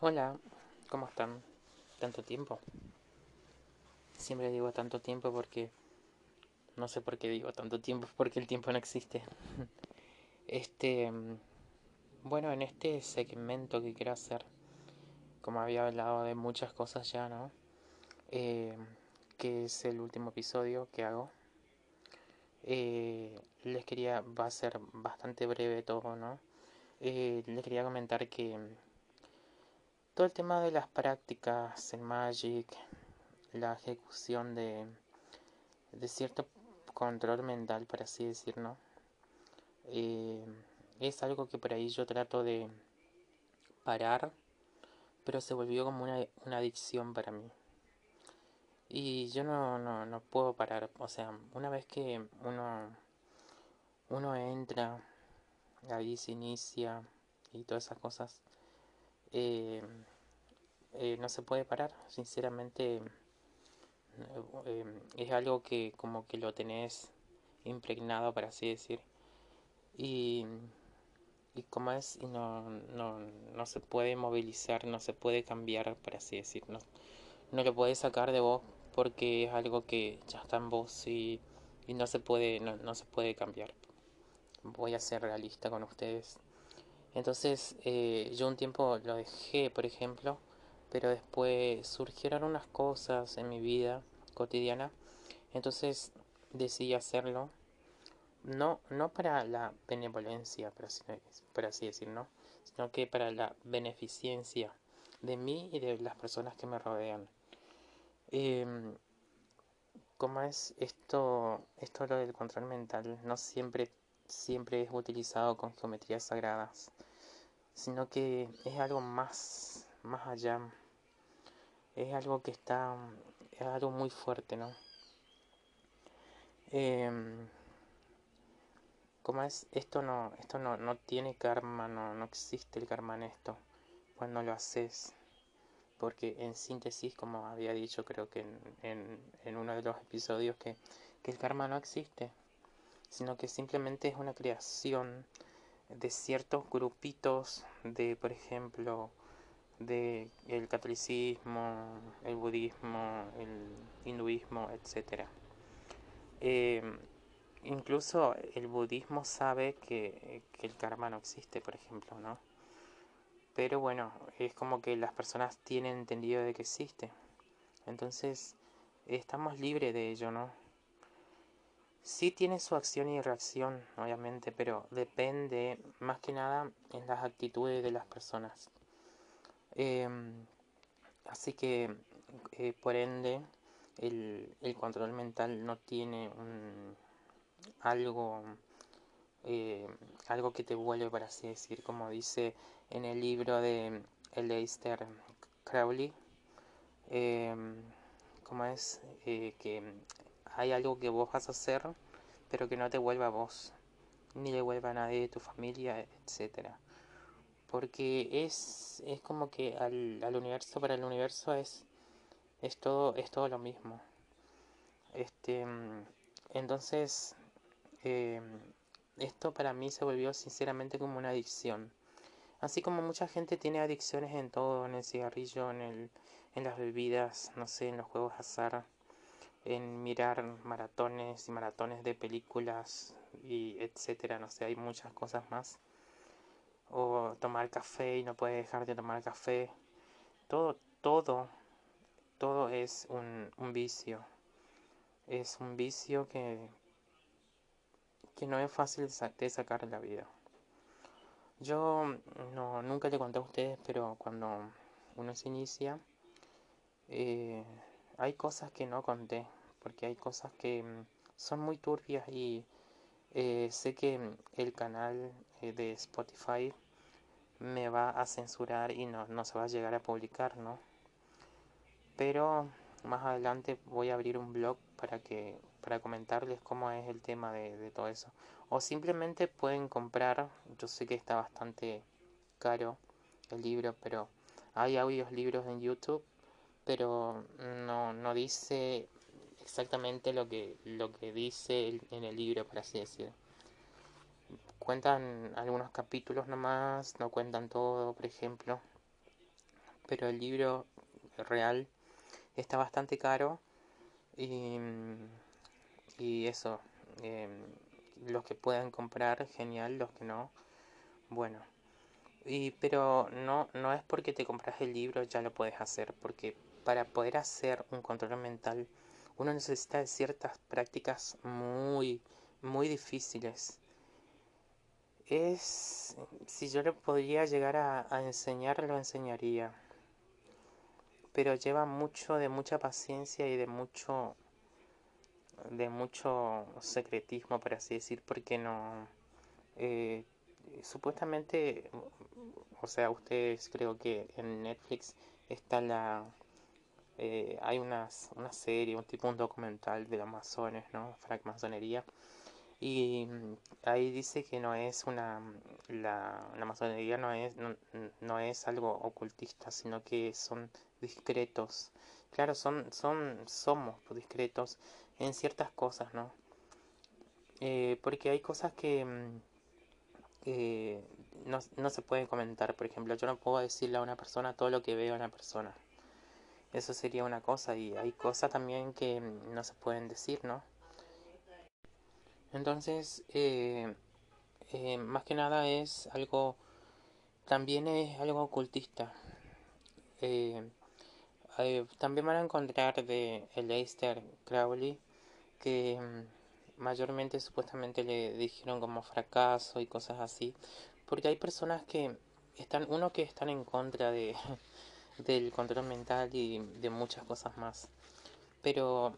Hola, ¿cómo están? ¿Tanto tiempo? Siempre digo tanto tiempo porque no sé por qué digo tanto tiempo, porque el tiempo no existe. Este, bueno, en este segmento que quiero hacer, como había hablado de muchas cosas ya, ¿no? Eh, que es el último episodio que hago. Eh, les quería, va a ser bastante breve todo, ¿no? Eh, les quería comentar que todo el tema de las prácticas, el magic, la ejecución de, de cierto control mental, por así decirlo, eh, es algo que por ahí yo trato de parar, pero se volvió como una, una adicción para mí. Y yo no, no, no puedo parar, o sea, una vez que uno, uno entra, ahí se inicia y todas esas cosas, eh, eh, no se puede parar, sinceramente eh, es algo que como que lo tenés impregnado, para así decir, y, y como es, no, no, no se puede movilizar, no se puede cambiar, para así decir, no, no lo puedes sacar de vos porque es algo que ya está en vos y, y no se puede, no, no, se puede cambiar. Voy a ser realista con ustedes. Entonces, eh, yo un tiempo lo dejé, por ejemplo, pero después surgieron unas cosas en mi vida cotidiana, entonces decidí hacerlo. No, no para la benevolencia, por así, por así decir, ¿no? sino que para la beneficencia de mí y de las personas que me rodean. Eh, ¿Cómo es esto, esto lo del control mental? No siempre, siempre es utilizado con geometrías sagradas, sino que es algo más, más allá. Es algo que está, es algo muy fuerte, ¿no? Eh, ¿Cómo es? Esto no, esto no, no tiene karma, no, no existe el karma en esto. Cuando lo haces porque en síntesis, como había dicho creo que en, en, uno de los episodios, que, que, el karma no existe, sino que simplemente es una creación de ciertos grupitos de, por ejemplo, de el catolicismo, el budismo, el hinduismo, etc. Eh, incluso el budismo sabe que, que el karma no existe, por ejemplo, ¿no? Pero bueno, es como que las personas tienen entendido de que existe. Entonces, estamos libres de ello, ¿no? Sí tiene su acción y reacción, obviamente, pero depende más que nada en las actitudes de las personas. Eh, así que, eh, por ende, el, el, control mental no tiene un, algo, eh, algo que te vuelve, por así decir, como dice en el libro de Aleister Crowley, eh, como es que hay algo que vos vas a hacer, pero que no te vuelva a vos, ni le vuelva a nadie de tu familia, etcétera. Porque es, es como que al, al, universo, para el universo es, es, todo, es todo lo mismo. Este, entonces, eh, esto para mí se volvió sinceramente como una adicción. Así como mucha gente tiene adicciones en todo, en el cigarrillo, en, el, en las bebidas, no sé, en los juegos de azar, en mirar maratones y maratones de películas y etcétera, no sé, hay muchas cosas más. O tomar café y no puede dejar de tomar café. Todo, todo, todo es un vicio. Es un vicio que, que no es fácil de sacar la vida. Yo no, nunca le conté a ustedes, pero cuando uno se inicia, eh, hay cosas que no conté, porque hay cosas que mm, son muy turbias y eh, sé que el canal eh, de Spotify me va a censurar y no, no se va a llegar a publicar, ¿no? Pero más adelante voy a abrir un blog para que para comentarles cómo es el tema de, todo eso o simplemente pueden comprar yo sé que está bastante caro el libro pero hay audios libros en youtube pero no, no dice exactamente lo que lo que dice en el libro por así decir cuentan algunos capítulos nomás, no cuentan todo, por ejemplo. Pero el libro real está bastante caro y, y eso, em, los que puedan comprar, genial, los que no, bueno. Y, pero no, no es porque te compras el libro ya lo puedes hacer, porque para poder hacer un control mental uno necesita ciertas prácticas muy, muy difíciles. Es, si yo le podría llegar a enseñar, lo enseñaría. Pero lleva mucho de mucha paciencia y de mucho de mucho secretismo, por así decir, porque no... Eh, supuestamente, o sea, ustedes creo que en Netflix está la... Eh, hay unas, una serie, un tipo un documental de los masones, ¿no? Francmasonería. Y ahí dice que no es una... La, masonería no es, no es algo ocultista, sino que son discretos. Claro, son, son, somos discretos en ciertas cosas, ¿no? Eh, porque hay cosas que mm, no, no, se pueden comentar. Por ejemplo, yo no puedo decirle a una persona todo lo que veo a una persona. Eso sería una cosa y hay cosas también que mm, no se pueden decir, ¿no? Entonces, eh, eh, más que nada es algo, también es algo ocultista. Eh, eh, también van a encontrar de Aleister Crowley que mm, mayormente supuestamente le dijeron como fracaso y cosas así porque hay personas que están uno que están en contra de del control mental y de muchas cosas más pero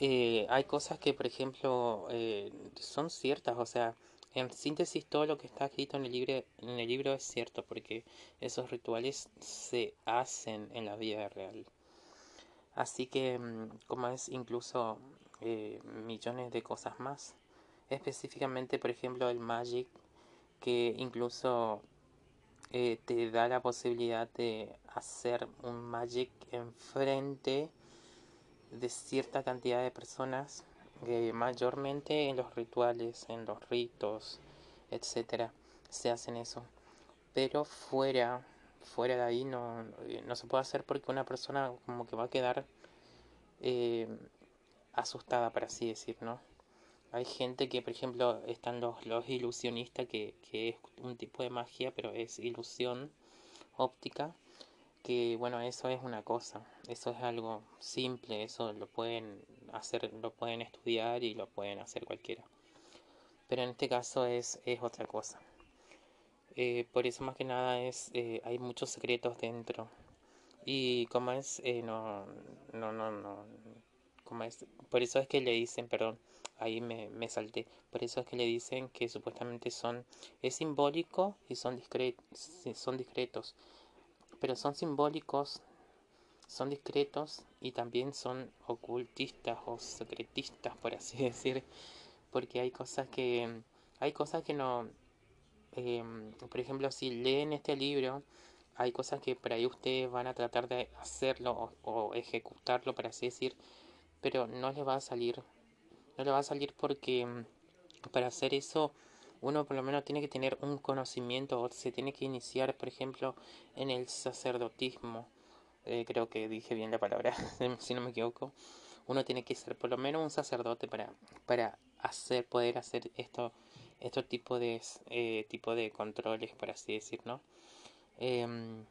eh, hay cosas que por ejemplo eh, son ciertas o sea en síntesis, todo lo que está escrito en el, libro, en el libro es cierto, porque esos rituales se hacen en la vida real. Así que, mm, como es incluso eh, millones de cosas más. Específicamente, por ejemplo, el Magic, que incluso eh, te da la posibilidad de hacer un Magic enfrente de cierta cantidad de personas mayormente en los rituales, en los ritos, etcétera, se hacen eso. Pero fuera, fuera de ahí no, no se puede hacer porque una persona como que va a quedar eh, asustada, para así decir, ¿no? Hay gente que, por ejemplo, están los, los ilusionistas, que, que es un tipo de magia, pero es ilusión óptica que bueno, eso es una cosa, eso es algo simple, eso lo pueden hacer, lo pueden estudiar y lo pueden hacer cualquiera. Pero en este caso es, es otra cosa. Eh, por eso más que nada es, eh, hay muchos secretos dentro. Y como es, eh, no, no, no, no, por eso es que le dicen, perdón, ahí me, me salté, por eso es que le dicen que supuestamente son, es simbólico y son, discret, son discretos pero son simbólicos, son discretos y también son ocultistas o secretistas, por así decir, porque hay cosas que hay cosas que no, eh, por ejemplo, si leen este libro, hay cosas que por ahí ustedes van a tratar de hacerlo o ejecutarlo, por así decir, pero no les va a salir, no les va a salir porque para hacer eso uno por lo menos tiene que tener un conocimiento o se tiene que iniciar, por ejemplo, en el sacerdotismo. Eh, creo que dije bien la palabra, si no me equivoco. Uno tiene que ser por lo menos un sacerdote para, para hacer, poder hacer esto, estos tipo de, eh, tipo de controles, por así decir, ¿no? Em,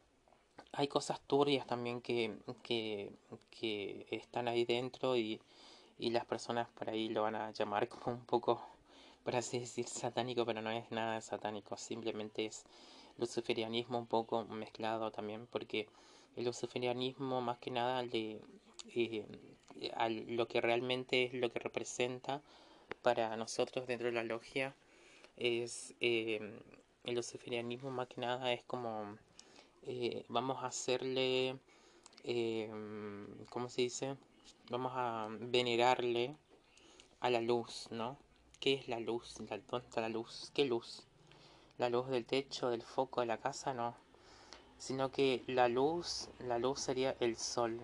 hay cosas turbias también que, que, que están ahí dentro y, y las personas por ahí lo van a llamar como un poco por así decir, satánico, pero no es nada satánico, simplemente es luciferianismo un poco mezclado también, porque el luciferianismo más que nada eh, lo que realmente es lo que representa para nosotros dentro de la logia es eh, el luciferianismo más que nada es como eh, vamos a hacerle ¿cómo se dice? vamos a venerarle a la luz, ¿no? ¿Qué es la luz? ¿Dónde está la luz? ¿Qué luz? ¿La luz del techo, del foco de la casa? No. Sino que la luz, la luz sería el sol.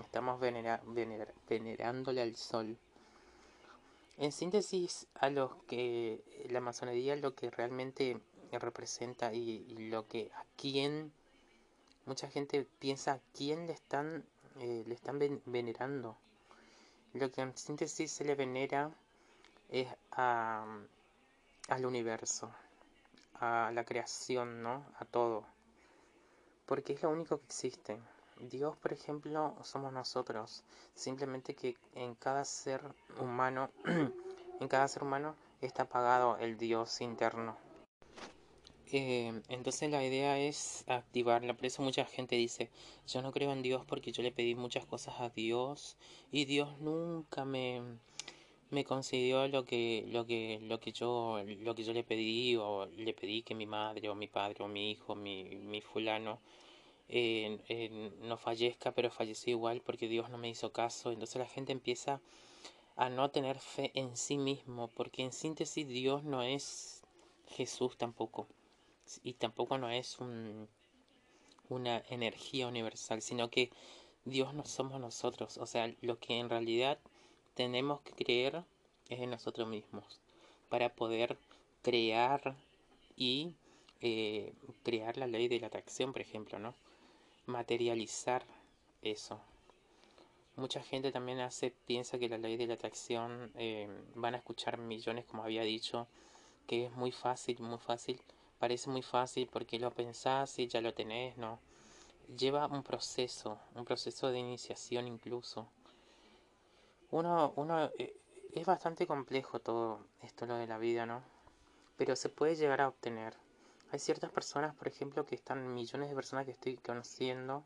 Estamos venerándole al sol. En síntesis, a los que la masonería lo que realmente representa y, lo que a quién mucha gente piensa quién le están eh, le están venerando. Lo que en síntesis se le venera es a, al universo, a la creación, ¿no? A todo. Porque es lo único que existe. Dios, por ejemplo, somos nosotros. Simplemente que en cada ser humano, en cada ser humano está apagado el Dios interno. Eh, entonces la idea es activarla. Por eso mucha gente dice, yo no creo en Dios porque yo le pedí muchas cosas a Dios y Dios nunca me, me concedió lo que, lo que, lo que yo, lo que yo le pedí, o le pedí que mi madre, o mi padre, o mi hijo, mi, mi fulano no fallezca, pero falleció igual porque Dios no me hizo caso. Entonces la gente empieza a no tener fe en sí mismo, porque en síntesis Dios no es Jesús tampoco, y tampoco no es un, una energía universal, sino que Dios no somos nosotros, o sea, lo que en realidad tenemos que creer es en nosotros mismos para poder crear y eh, crear la ley de la atracción, por ejemplo, ¿no? materializar eso. Mucha gente también hace, piensa que la ley de la atracción eh, van a escuchar millones, como había dicho, que es muy fácil, muy fácil, parece muy fácil porque lo pensás y ya lo tenés, no. Lleva un proceso, un proceso de iniciación incluso. Uno, uno, eh, es bastante complejo todo esto lo de la vida, ¿no? Pero se puede llegar a obtener. Hay ciertas personas, por ejemplo, que están, millones de personas que estoy conociendo,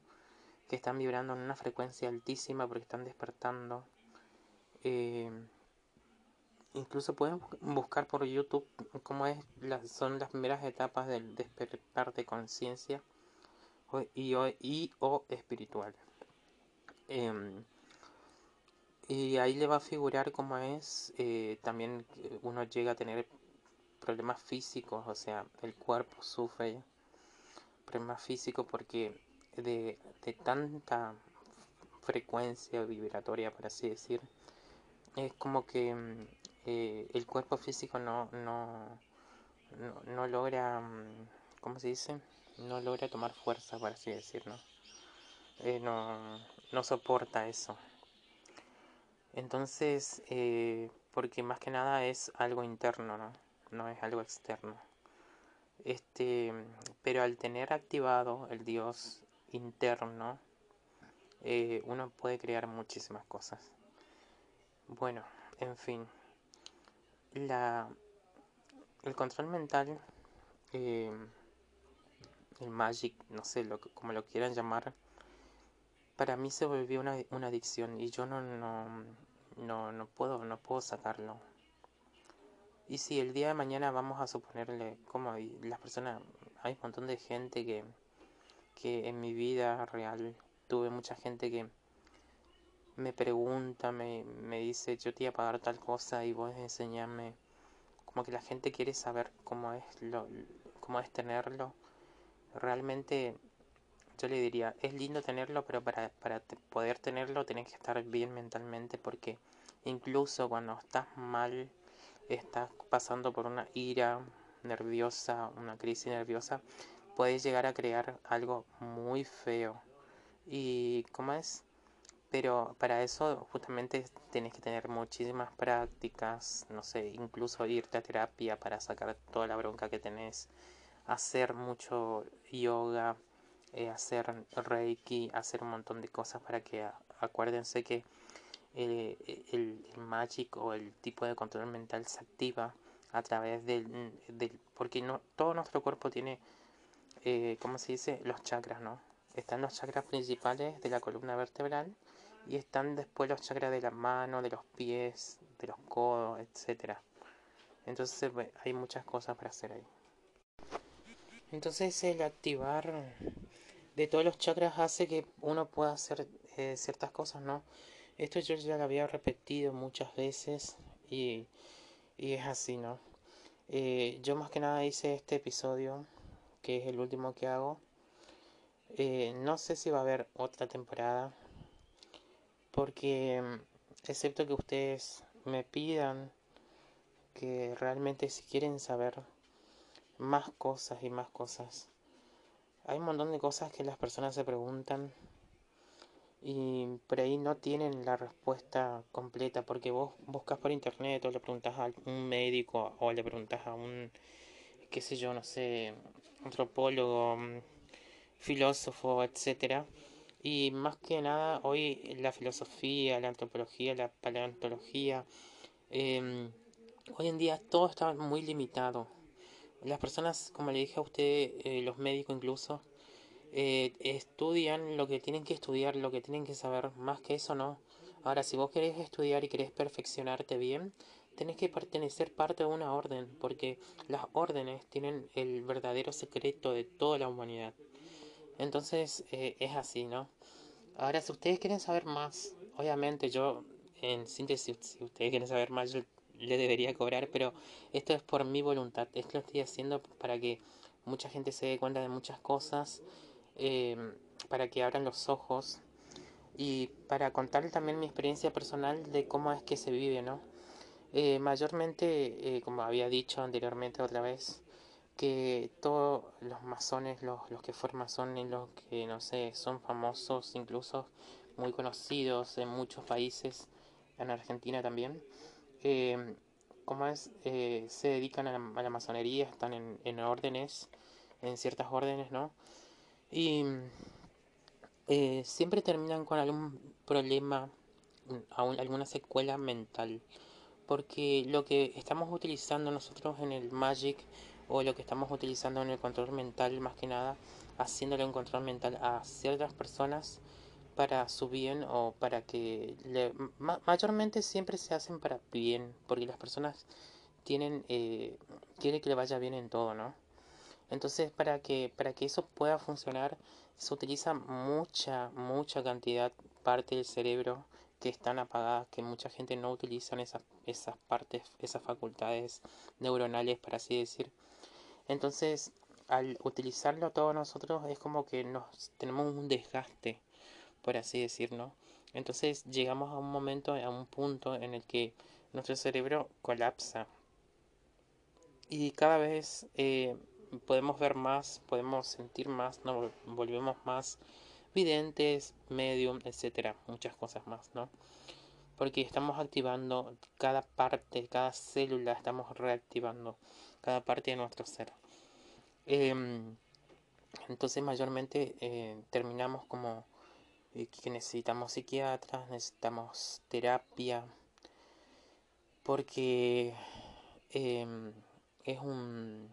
que están vibrando en una frecuencia altísima porque están despertando. Eh, incluso pueden buscar por YouTube cómo es son las primeras etapas del despertar de conciencia y, o espiritual. Em, y ahí le va a figurar cómo es, eh, también uno llega a tener problemas físicos, o sea, el cuerpo sufre problemas físicos porque de, tanta frecuencia vibratoria, por así decir, es como que mm, eh, el cuerpo físico no, no, no, logra, mm, ¿cómo se dice? No logra tomar fuerza, por así decirlo. Eh, no, no soporta eso. Entonces, eh, porque más que nada es algo interno, ¿no? no es algo externo. Este, pero al tener activado el Dios interno, uno puede crear muchísimas cosas. Bueno, en fin, la, el control mental, eh, el magic, no sé, lo, como lo quieran llamar, para mí se volvió una, una adicción y yo no, no, no, no, puedo, no puedo sacarlo. Y si el día de mañana vamos a suponerle, como las personas, hay un montón de gente que, que en mi vida real tuve mucha gente que me pregunta, me, me dice, yo te iba a pagar tal cosa y vos enseñarme, como que la gente quiere saber cómo es, lo, cómo es tenerlo. Realmente yo le diría, es lindo tenerlo, pero para, para poder tenerlo tenés que estar bien mentalmente porque incluso cuando estás mal, estás pasando por una ira nerviosa, una crisis nerviosa, puedes llegar a crear algo muy feo. Y cómo es, pero para eso justamente tienes que tener muchísimas prácticas, no sé, incluso irte a terapia para sacar toda la bronca que tenés, hacer mucho yoga, eh, hacer reiki, hacer un montón de cosas para que acuérdense que el, el, magic o el tipo de control mental se activa a través del, del porque no todo nuestro cuerpo tiene eh, ¿cómo se dice? los chakras ¿no? están los chakras principales de la columna vertebral y están después los chakras de la mano, de los pies, de los codos, etcétera. Entonces hay muchas cosas para hacer ahí. Entonces el activar de todos los chakras hace que uno pueda hacer eh, ciertas cosas, ¿no? Esto yo ya lo había repetido muchas veces y, es así, ¿no? Eh, yo más que nada hice este episodio, que es el último que hago. Eh, no sé si va a haber otra temporada, porque excepto que ustedes me pidan que realmente si quieren saber más cosas y más cosas, hay un montón de cosas que las personas se preguntan y por ahí no tienen la respuesta completa porque vos buscas por internet o le preguntas a un médico o le preguntas a un, qué sé yo, no sé, antropólogo, mm, filósofo, etcétera. Y más que nada, hoy la filosofía, la antropología, la paleontología, em, hoy en día todo está muy limitado. Las personas, como le dije a usted, eh, los médicos incluso, eh, estudian lo que tienen que estudiar, lo que tienen que saber, más que eso no. Ahora, si vos querés estudiar y querés perfeccionarte bien, tenés que pertenecer parte de una orden, porque las órdenes tienen el verdadero secreto de toda la humanidad. Entonces, eh, es así, ¿no? Ahora, si ustedes quieren saber más, obviamente yo, en síntesis, si ustedes quieren saber más, yo le debería cobrar, pero esto es por mi voluntad, esto lo estoy haciendo para que mucha gente se dé cuenta de muchas cosas Em, para que abran los ojos y para contarle también mi experiencia personal de cómo es que se vive, ¿no? Eh, mayormente, eh, como había dicho anteriormente otra vez, que todos los masones, los, que forman masones, los que, no sé, son famosos, incluso muy conocidos en muchos países, en Argentina también, eh, como es, eh, se dedican a la, masonería, están en, en órdenes, en ciertas órdenes, ¿no? Y eh, siempre terminan con algún problema, alguna secuela mental. Porque lo que estamos utilizando nosotros en el Magic o lo que estamos utilizando en el control mental, más que nada, haciéndole un control mental a ciertas personas para su bien o para que le, mayormente siempre se hacen para bien porque las personas tienen eh, quieren que le vaya bien en todo no entonces, para que, para que eso pueda funcionar, se utiliza mucha, mucha cantidad parte del cerebro que están apagadas, que mucha gente no utiliza esas, esas partes, esas facultades neuronales, para así decir. Entonces, al utilizarlo todos nosotros es como que nos tenemos un desgaste, por así decirlo. Entonces llegamos a un momento, a un punto en el que nuestro cerebro colapsa. Y cada vez eh, podemos ver más, podemos sentir más, nos volvemos más videntes, medium, etcétera, muchas cosas más, ¿no? Porque estamos activando cada parte, cada célula, estamos reactivando cada parte de nuestro ser. Em, entonces, mayormente eh, terminamos como eh, que necesitamos psiquiatras, necesitamos terapia, porque em, es un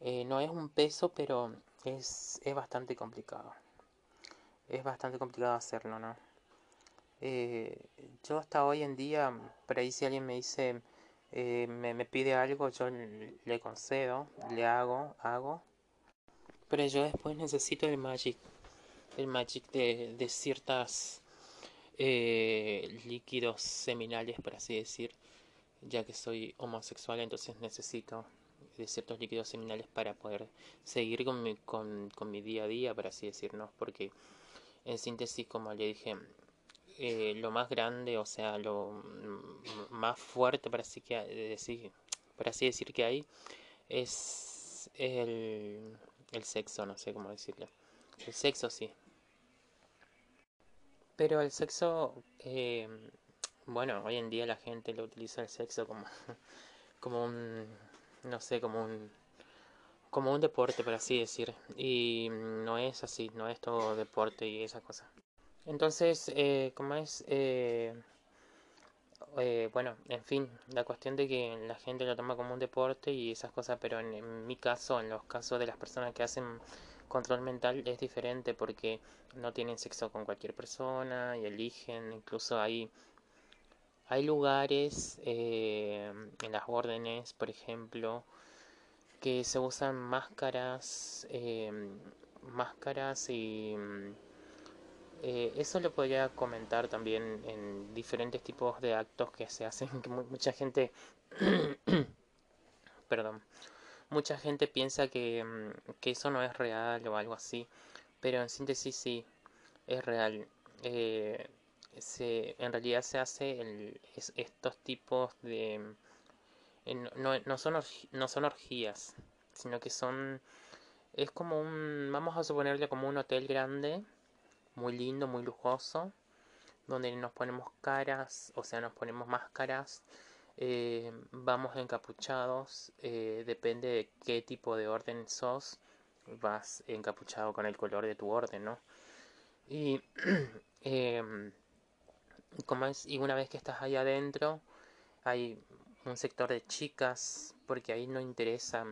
eh, no es un peso, pero es, es bastante complicado. Es bastante complicado hacerlo, ¿no? Yo hasta hoy en día, por ahí si alguien me dice, eh, me, me, pide algo, yo le concedo, le hago, hago. Pero yo después necesito el magic, el magic de, de ciertas líquidos seminales, por así decir, ya que soy homosexual, entonces necesito de ciertos líquidos seminales para poder seguir con mi, con, con mi día a día, por así decirlo, porque en síntesis, como le dije, eh, lo más grande, o sea, lo más fuerte, para así, que, decir, para así decir que hay, es el, el sexo, no sé cómo decirle. El sexo sí. Pero el sexo, eh, bueno, hoy en día la gente lo utiliza el sexo como, como un no sé, como un como un deporte, por así decir. Y no es así, no es todo deporte y esa cosa. Entonces, eh, como es, eh, eh, bueno, en fin, la cuestión de que la gente lo toma como un deporte y esas cosas, pero en, en, mi caso, en los casos de las personas que hacen control mental, es diferente porque no tienen sexo con cualquier persona y eligen, incluso hay hay lugares eh, en las órdenes, por ejemplo, que se usan máscaras, eh, máscaras y eh, eso lo podría comentar también en diferentes tipos de actos que se hacen, que mucha gente, perdón, mucha gente piensa que, mm, que, eso no es real o algo así, pero en síntesis sí, es real. Eh, se, en realidad se hace el, estos tipos de, no, no, son no son orgías, sino que son... Es como un... Vamos a suponerle como un hotel grande, muy lindo, muy lujoso, donde nos ponemos caras, o sea, nos ponemos máscaras, eh, vamos encapuchados, eh, depende de qué tipo de orden sos, vas encapuchado con el color de tu orden, ¿no? Y, em, como es, y una vez que estás ahí adentro, hay un sector de chicas, porque ahí no interesa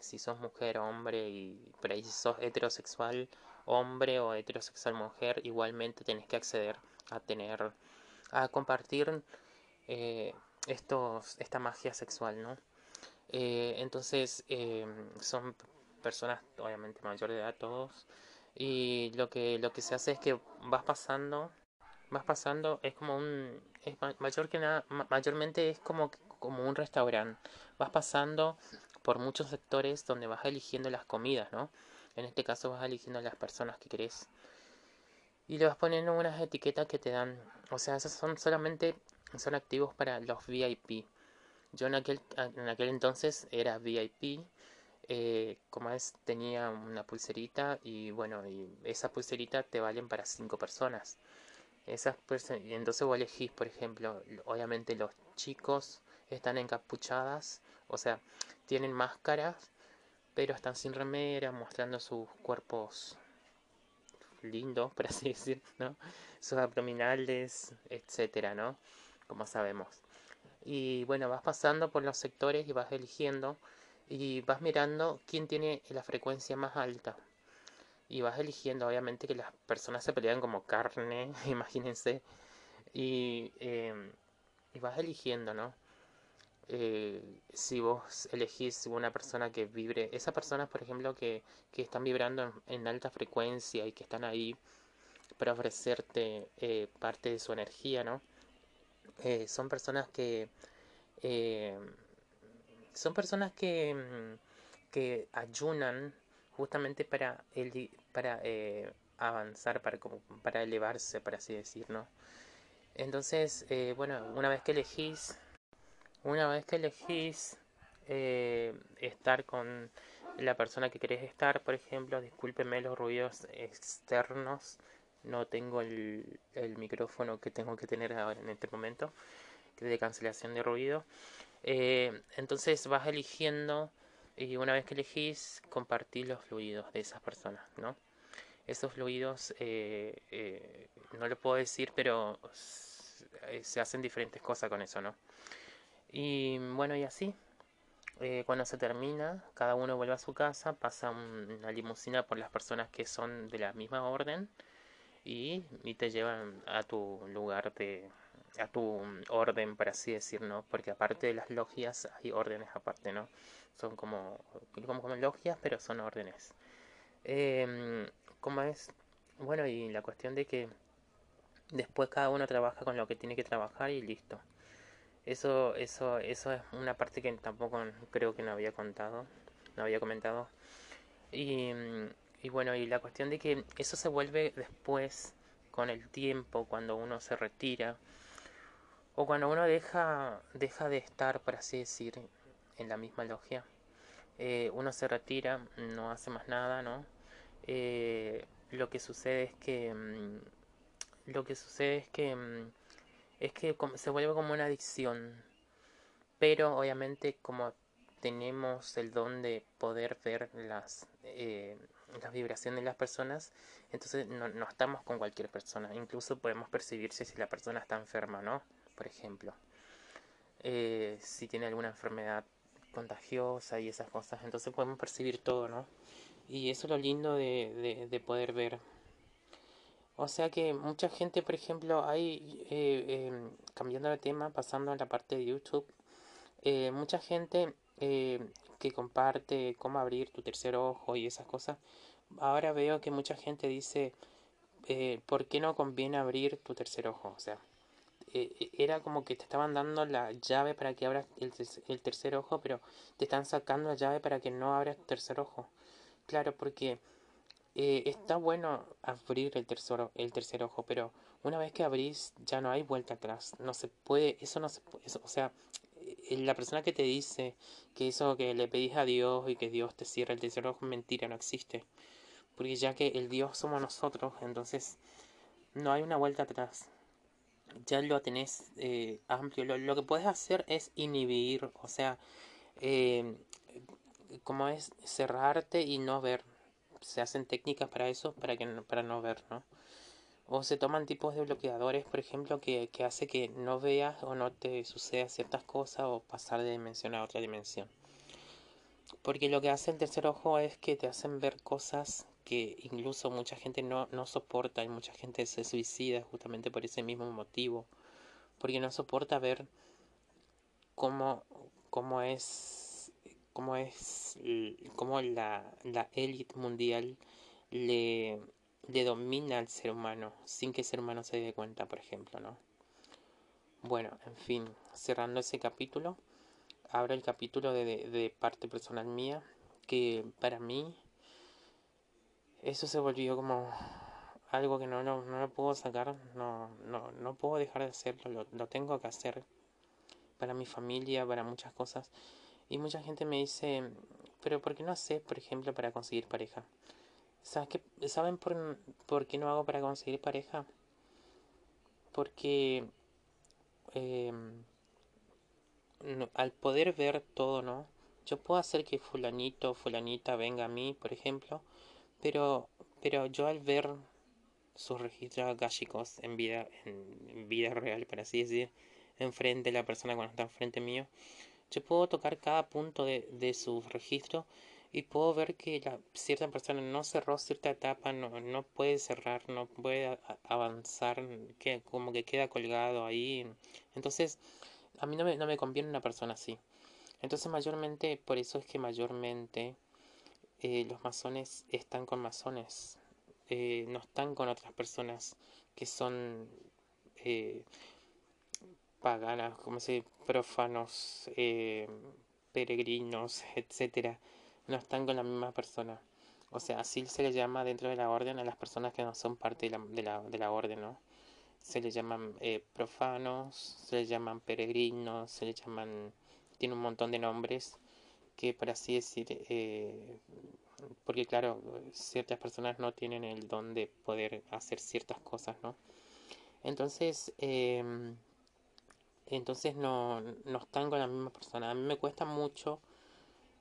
si sos mujer o hombre, y por ahí sos heterosexual hombre o heterosexual mujer, igualmente tenés que acceder a tener, a compartir eh, estos, esta magia sexual, ¿no? Eh, entonces em, son personas obviamente mayor de edad todos y lo que lo que se hace es que vas pasando vas pasando es como un es mayor que nada mayormente es como como un restaurante vas pasando por muchos sectores donde vas eligiendo las comidas no en este caso vas eligiendo las personas que querés y le vas poniendo unas etiquetas que te dan o sea esas son solamente son activos para los VIP yo en aquel en aquel entonces era VIP eh, como es, tenía una pulserita y bueno, y esa pulserita te valen para cinco personas. Esas y entonces vos elegís, por ejemplo, obviamente los chicos están encapuchadas, o sea, tienen máscaras, pero están sin remera, mostrando sus cuerpos lindos, por así decir, ¿no? Sus abdominales, etcétera, ¿no? Como sabemos. Y bueno, vas pasando por los sectores y vas eligiendo y vas mirando quién tiene la frecuencia más alta. Y vas eligiendo, obviamente, que las personas se pelean como carne, imagínense. Y, em, y vas eligiendo, ¿no? Eh, si vos elegís una persona que vibre, esas personas, por ejemplo, que, que están vibrando en, alta frecuencia y que están ahí para ofrecerte eh, parte de su energía, ¿no? Eh, son personas que son personas que, mm, que ayunan justamente para, el, para avanzar, para, como, para elevarse, para así decir, ¿no? Entonces, bueno, una vez que elegís, una vez que elegís eh, estar con la persona que querés estar, por ejemplo, discúlpeme los ruidos externos, no tengo el, el micrófono que tengo que tener ahora en este momento, de cancelación de ruido. Eh, entonces vas eligiendo y una vez que elegís, compartir los fluidos de esas personas, ¿no? Esos fluidos, eh, no lo puedo decir, pero se hacen diferentes cosas con eso, ¿no? Y bueno, y así, cuando se termina, cada uno vuelve a su casa, pasa una limusina por las personas que son de la misma orden y, y te llevan a tu lugar de, a tu orden, por así decir, ¿no? Porque aparte de las logias hay órdenes aparte, ¿no? Son como, como, logias, pero son órdenes. Eh, ¿Cómo es? Bueno, y la cuestión de que después cada uno trabaja con lo que tiene que trabajar y listo. Eso, eso, eso es una parte que tampoco creo que no había contado, no había comentado. Y, y bueno, y la cuestión de que eso se vuelve después, con el tiempo, cuando uno se retira, o cuando uno deja, deja de estar, por así decir, en la misma logia, eh, uno se retira, no hace más nada, ¿no? Eh, lo que sucede es que mm, lo que sucede es que mm, es que se vuelve como una adicción pero obviamente como tenemos el don de poder ver las eh, las vibraciones de las personas entonces no, no estamos con cualquier persona incluso podemos percibir si la persona está enferma no por ejemplo. Eh, si tiene alguna enfermedad contagiosa y esas cosas. Entonces podemos percibir todo, ¿no? Y eso es lo lindo de, de, poder ver. O sea que mucha gente, por ejemplo, hay, eh, em, cambiando de tema, pasando a la parte de YouTube, eh, mucha gente que comparte cómo abrir tu tercer ojo y esas cosas. Ahora veo que mucha gente dice, ¿por qué no conviene abrir tu tercer ojo? O sea, eh, era como que te estaban dando la llave para que abras el, el, tercer ojo, pero te están sacando la llave para que no abras el tercer ojo. Claro, porque eh, está bueno abrir el tercer, el tercer ojo, pero una vez que abrís ya no hay vuelta atrás. No se puede, eso no se puede, o sea, la persona que te dice que eso que le pedís a Dios y que Dios te cierra el tercer ojo mentira, no existe. Porque ya que el Dios somos nosotros, entonces no hay una vuelta atrás. Ya lo tenés eh, amplio. Lo, que puedes hacer es inhibir, o sea, eh, como es cerrarte y no ver. Se hacen técnicas para eso, para, que, para no ver, ¿no? O se toman tipos de bloqueadores, por ejemplo, que, que hace que no veas o no te suceda ciertas cosas o pasar de dimensión a otra dimensión. Porque lo que hace el tercer ojo es que te hacen ver cosas que incluso mucha gente no, no soporta y mucha gente se suicida justamente por ese mismo motivo. Porque no soporta ver cómo, cómo es cómo es cómo la, élite mundial le domina al ser humano sin que el ser humano se dé cuenta, por ejemplo, ¿no? Bueno, en fin, cerrando ese capítulo, abro el capítulo de, parte personal mía, que para mí eso se volvió como algo que no, no, no lo puedo sacar, no, no, no puedo dejar de hacerlo, lo, lo tengo que hacer para mi familia, para muchas cosas. Y mucha gente me dice, pero ¿por qué no haces, por ejemplo, para conseguir pareja? ¿Saben por, por, qué no hago para conseguir pareja? Porque em, al poder ver todo, ¿no? Yo puedo hacer que fulanito o fulanita venga a mí, por ejemplo, pero, pero yo al ver sus registros akáshicos en vida, en vida real, por así decir, enfrente de la persona cuando está enfrente mío, yo puedo tocar cada punto de, de su registro y puedo ver que la, cierta persona no cerró cierta etapa, no, no puede cerrar, no puede avanzar, que como que queda colgado ahí. Entonces, a mí no me, no me conviene una persona así. Entonces, mayormente, por eso es que mayormente eh, los masones están con masones, eh, no están con otras personas que son eh, paganas, como se profanos, peregrinos, etcétera no están con la misma persona. O sea, así se le llama dentro de la orden a las personas que no son parte de la, de la, de la orden, ¿no? Se le llaman eh, profanos, se le llaman peregrinos, se le llaman... Tiene un montón de nombres que, por así decir, eh, porque claro, ciertas personas no tienen el don de poder hacer ciertas cosas, ¿no? Entonces, eh, entonces no, no están con la misma persona. A mí me cuesta mucho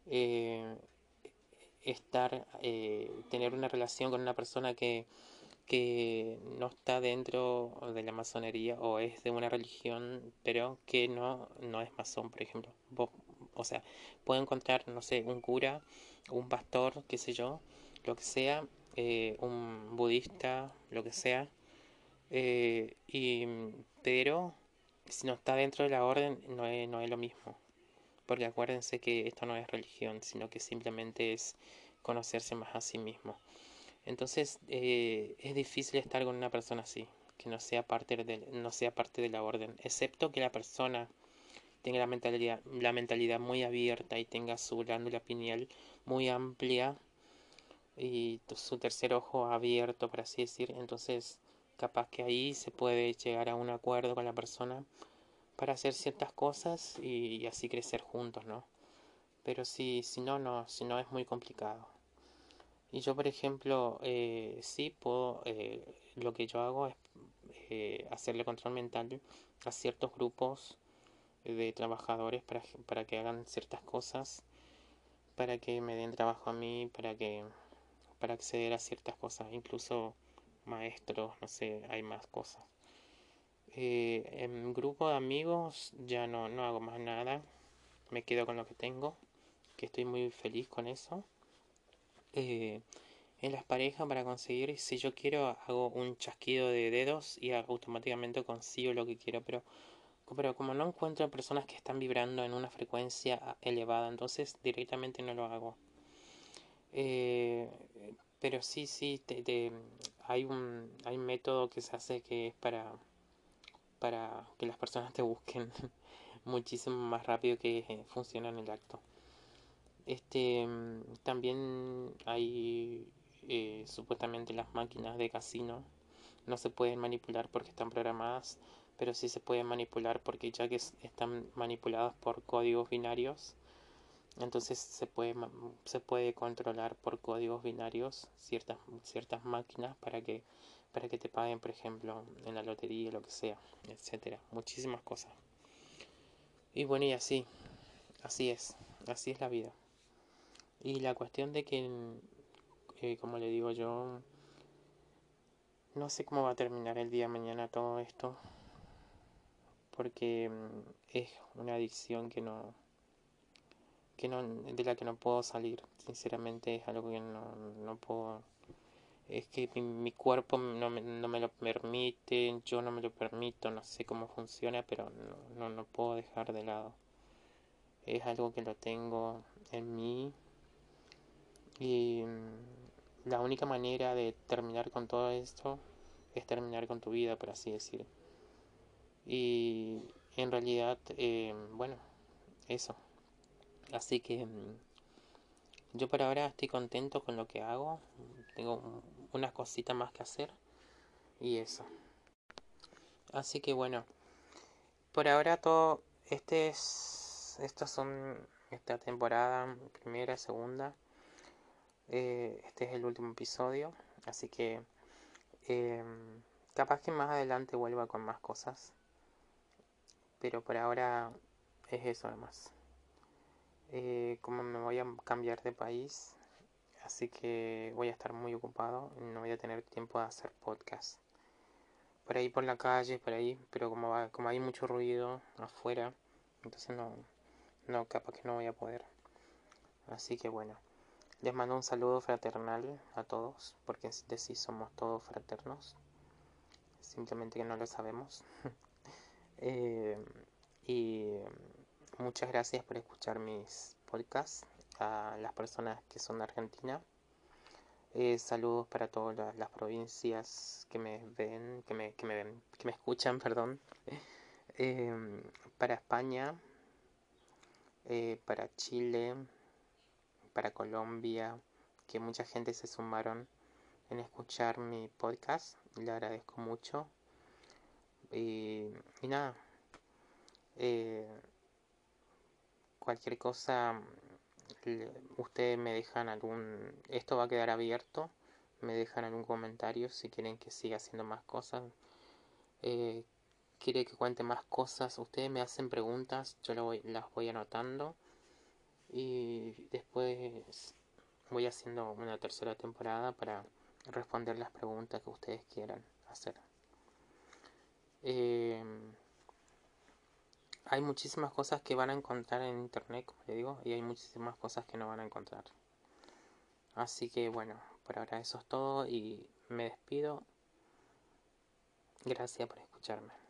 eh, estar, eh, tener una relación con una persona que, que no está dentro de la masonería o es de una religión, pero que no, no es masón, por ejemplo. o sea, puedo encontrar, no sé, un cura, un pastor, qué sé yo, lo que sea, eh, un budista, lo que sea, eh, y, pero si no está dentro de la orden, no es, no es lo mismo. Porque acuérdense que esto no es religión, sino que simplemente es conocerse más a sí mismo. Entonces eh, es difícil estar con una persona así, que no sea, parte de, no sea parte de la orden, excepto que la persona tenga la mentalidad, la mentalidad muy abierta y tenga su glándula pineal muy amplia y su tercer ojo abierto, por así decir. Entonces, capaz que ahí se puede llegar a un acuerdo con la persona para hacer ciertas cosas y, así crecer juntos, ¿no? Pero si, si no, no, si no es muy complicado. Y yo, por ejemplo, eh, sí puedo, eh, lo que yo hago es eh, hacerle control mental a ciertos grupos de trabajadores para, para que hagan ciertas cosas, para que me den trabajo a mí, para que para acceder a ciertas cosas, incluso maestros, no sé, hay más cosas. Eh, en grupo de amigos ya no, no hago más nada. Me quedo con lo que tengo. Que estoy muy feliz con eso. Eh, en las parejas para conseguir, si yo quiero, hago un chasquido de dedos y automáticamente consigo lo que quiero. Pero, pero como no encuentro personas que están vibrando en una frecuencia elevada, entonces directamente no lo hago. Eh, pero sí, sí, hay un hay un método que se hace que es para para que las personas te busquen muchísimo más rápido que funciona en el acto. Este también hay eh, supuestamente las máquinas de casino no se pueden manipular porque están programadas pero sí se puede manipular porque ya que están manipulados por códigos binarios, entonces se puede, se puede controlar por códigos binarios ciertas, ciertas máquinas para que, para que te paguen, por ejemplo, en la lotería, lo que sea, etcétera. Muchísimas cosas. Y bueno, y así, así es, así es la vida. Y la cuestión de que, eh, como le digo yo, no sé cómo va a terminar el día mañana todo esto, porque mm, es una adicción que no, que no, de la que no puedo salir. Sinceramente es algo que no, no puedo. Es que mi, cuerpo no me, no me, lo permite, yo no me lo permito, no sé cómo funciona, pero no, no, no puedo dejar de lado. Es algo que lo tengo en mí y mm, la única manera de terminar con todo esto es terminar con tu vida, por así decir. Y en realidad, eh, bueno, eso. Así que mm, yo por ahora estoy contento con lo que hago. Tengo unas cositas más que hacer. Y eso. Así que bueno. Por ahora todo. Este es. Estas son. Esta temporada. Primera, segunda. Eh, este es el último episodio. Así que. Em, capaz que más adelante vuelva con más cosas. Pero por ahora es eso además. Eh, como me voy a cambiar de país, así que voy a estar muy ocupado y no voy a tener tiempo de hacer podcast. Por ahí por la calle, por ahí, pero como, va, como hay mucho ruido afuera, entonces no, no, capaz que no voy a poder. Así que bueno, les mando un saludo fraternal a todos, porque de sí somos todos fraternos, simplemente que no lo sabemos. eh, y muchas gracias por escuchar mis podcasts a las personas que son de Argentina. Eh, saludos para todas las, provincias que me ven, que me, que me ven, que me escuchan, perdón. Em, para España, eh, para Chile, para Colombia, que mucha gente se sumaron en escuchar mi podcast. Le agradezco mucho. Y, nada. Eh, cualquier cosa, ustedes me dejan algún... Esto va a quedar abierto. Me dejan algún comentario si quieren que siga haciendo más cosas. Eh, quiere que cuente más cosas. Ustedes me hacen preguntas, yo las voy anotando. Y después voy haciendo una tercera temporada para responder las preguntas que ustedes quieran hacer. Eh, hay muchísimas cosas que van a encontrar en internet, como le digo, y hay muchísimas cosas que no van a encontrar. Así que bueno, por ahora eso es todo y me despido. Gracias por escucharme.